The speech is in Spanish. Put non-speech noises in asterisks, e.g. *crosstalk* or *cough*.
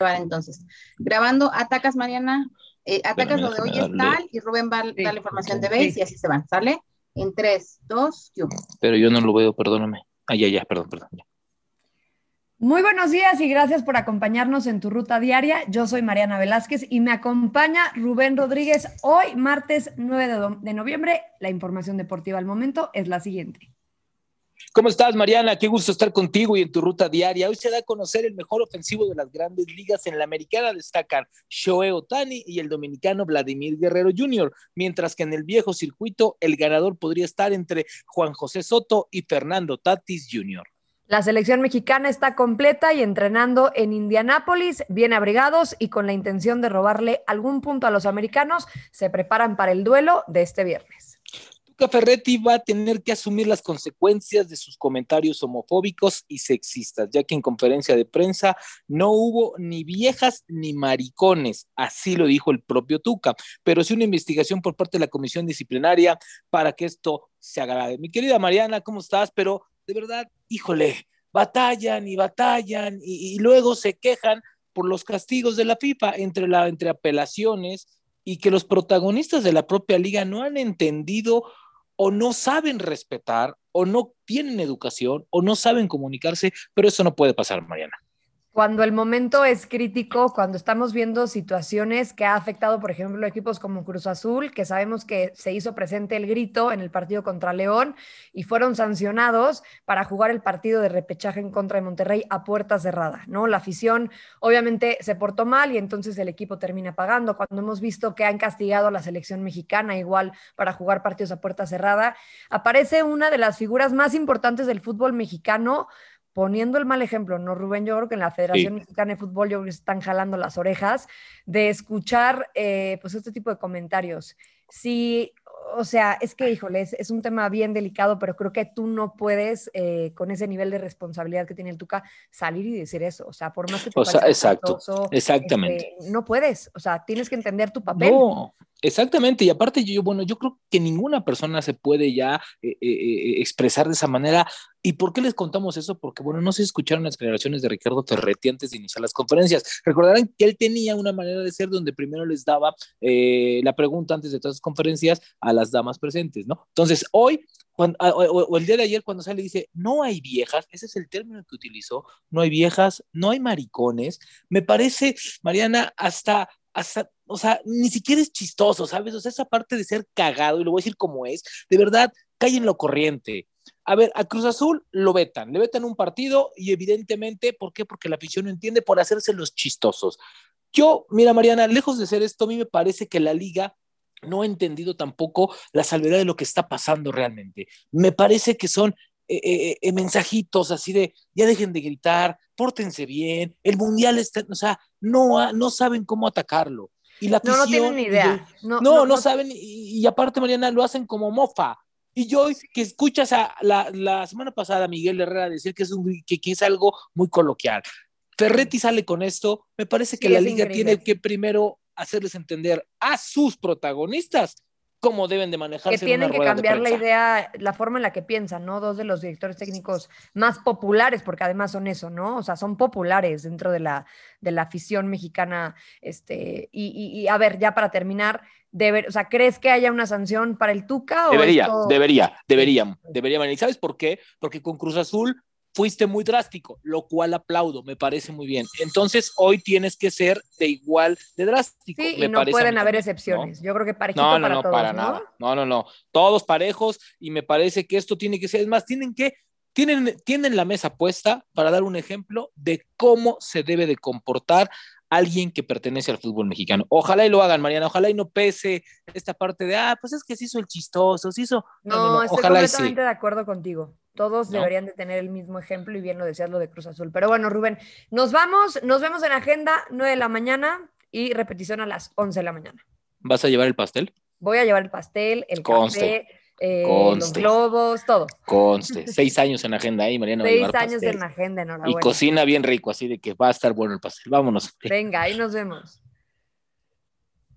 entonces. Grabando, atacas Mariana, eh, atacas lo de hoy es tal y Rubén va a dar la información de base y así se van, ¿sale? En 3, 2, 1. Pero yo no lo veo, perdóname. Ah, ya, ya, perdón, perdón. Muy buenos días y gracias por acompañarnos en tu ruta diaria. Yo soy Mariana Velázquez y me acompaña Rubén Rodríguez. Hoy, martes 9 de noviembre, la información deportiva al momento es la siguiente. ¿Cómo estás, Mariana? Qué gusto estar contigo y en tu ruta diaria. Hoy se da a conocer el mejor ofensivo de las grandes ligas. En la americana destacan Shohei Otani y el dominicano Vladimir Guerrero Jr., mientras que en el viejo circuito el ganador podría estar entre Juan José Soto y Fernando Tatis Jr. La selección mexicana está completa y entrenando en Indianápolis, bien abrigados y con la intención de robarle algún punto a los americanos, se preparan para el duelo de este viernes. Ferretti va a tener que asumir las consecuencias de sus comentarios homofóbicos y sexistas, ya que en conferencia de prensa no hubo ni viejas ni maricones, así lo dijo el propio Tuca, pero sí una investigación por parte de la comisión disciplinaria para que esto se agrade. Mi querida Mariana, ¿cómo estás? Pero de verdad, híjole, batallan y batallan y, luego se quejan por los castigos de la FIFA entre, la, entre apelaciones y que los protagonistas de la propia liga no han entendido o no saben respetar o no tienen educación o no saben comunicarse, pero eso no puede pasar, Mariana cuando el momento es crítico, cuando estamos viendo situaciones que ha afectado, por ejemplo, equipos como Cruz Azul, que sabemos que se hizo presente el grito en el partido contra León y fueron sancionados para jugar el partido de repechaje en contra de Monterrey a puerta cerrada, ¿no? La afición obviamente se portó mal y entonces el equipo termina pagando. Cuando hemos visto que han castigado a la selección mexicana igual para jugar partidos a puerta cerrada, aparece una de las figuras más importantes del fútbol mexicano poniendo el mal ejemplo, ¿no, Rubén? Yo creo que en la Federación Mexicana de Fútbol yo están jalando las orejas de escuchar eh, pues este tipo de comentarios. Si o sea, es que, híjole, es, un tema bien delicado, pero creo que tú no puedes, eh, con ese nivel de responsabilidad que tiene el Tuca, salir y decir eso. O sea, por más que te o sea, exacto, exactamente. Este, no puedes, o sea, tienes que entender tu papel. No, exactamente. Y aparte, yo, bueno, yo creo que ninguna persona se puede ya eh, eh, expresar de esa manera. ¿Y por qué les contamos eso? Porque, bueno, no se escucharon las declaraciones de Ricardo Terretti antes de iniciar las conferencias. Recordarán que él tenía una manera de ser donde primero les daba la pregunta antes de todas las conferencias a las damas presentes, ¿no? Entonces, hoy, ah, o, el día de ayer, cuando sale, dice, no hay viejas, ese es el término que utilizó, no hay viejas, no hay maricones, me parece, Mariana, hasta, hasta, o sea, ni siquiera es chistoso, ¿sabes? O sea, esa parte de ser cagado, y lo voy a decir como es, de verdad, cae en lo corriente. A ver, a Cruz Azul lo vetan, le vetan un partido y evidentemente, ¿por qué? Porque la afición no entiende por hacerse los chistosos. Yo, mira, Mariana, lejos de ser esto, a mí me parece que la liga no he entendido tampoco la salvedad de lo que está pasando realmente. Me parece que son eh, eh, eh, mensajitos así de ya dejen de gritar, pórtense bien, el mundial está, o sea, no, no saben cómo atacarlo. Y la no, no tienen ni idea. No, no, saben, y, aparte, Mariana, lo hacen como mofa. Y yo que escuchas a la, semana pasada a Miguel Herrera decir que es, un, que, es algo muy coloquial. Ferretti sale con esto, me parece que la liga tiene que primero hacerles entender a sus protagonistas cómo deben de manejarse. Que tienen que cambiar la idea, la forma en la que piensan, ¿no? Dos de los directores técnicos más populares, porque además son eso, ¿no? O sea, son populares dentro de la, de la afición mexicana. Este, y, a ver, ya para terminar, o sea, ¿crees que haya una sanción para el Tuca? debería, debería, debería, debería. ¿Y sabes por qué? Porque con Cruz Azul fuiste muy drástico, lo cual aplaudo, me parece muy bien. Entonces, hoy tienes que ser de igual de drástico. Sí, y no pueden haber excepciones. Yo creo que parejito no, no, no, para nada. No, no, no. Todos parejos y me parece que esto tiene que ser, es más, tienen que tienen, tienen la mesa puesta para dar un ejemplo de cómo se debe de comportar alguien que pertenece al fútbol mexicano. Ojalá y lo hagan, Mariana, ojalá y no pese esta parte de, ah, pues es que se hizo el chistoso, se hizo... No, estoy completamente de acuerdo contigo. Todos deberían de tener el mismo ejemplo y bien lo decías lo de Cruz Azul. Pero bueno, Rubén, nos vamos, nos vemos en agenda 9 de la mañana y repetición a las 11 de la mañana. ¿Vas a llevar el pastel? Voy a llevar el pastel, el café, eh, los globos, todo. Conste. *laughs* Seis años en agenda ahí, Mariana. Seis años en agenda, enhorabuena. Y cocina bien rico, así de que va a estar bueno el pastel. Vámonos. Venga, ahí nos vemos.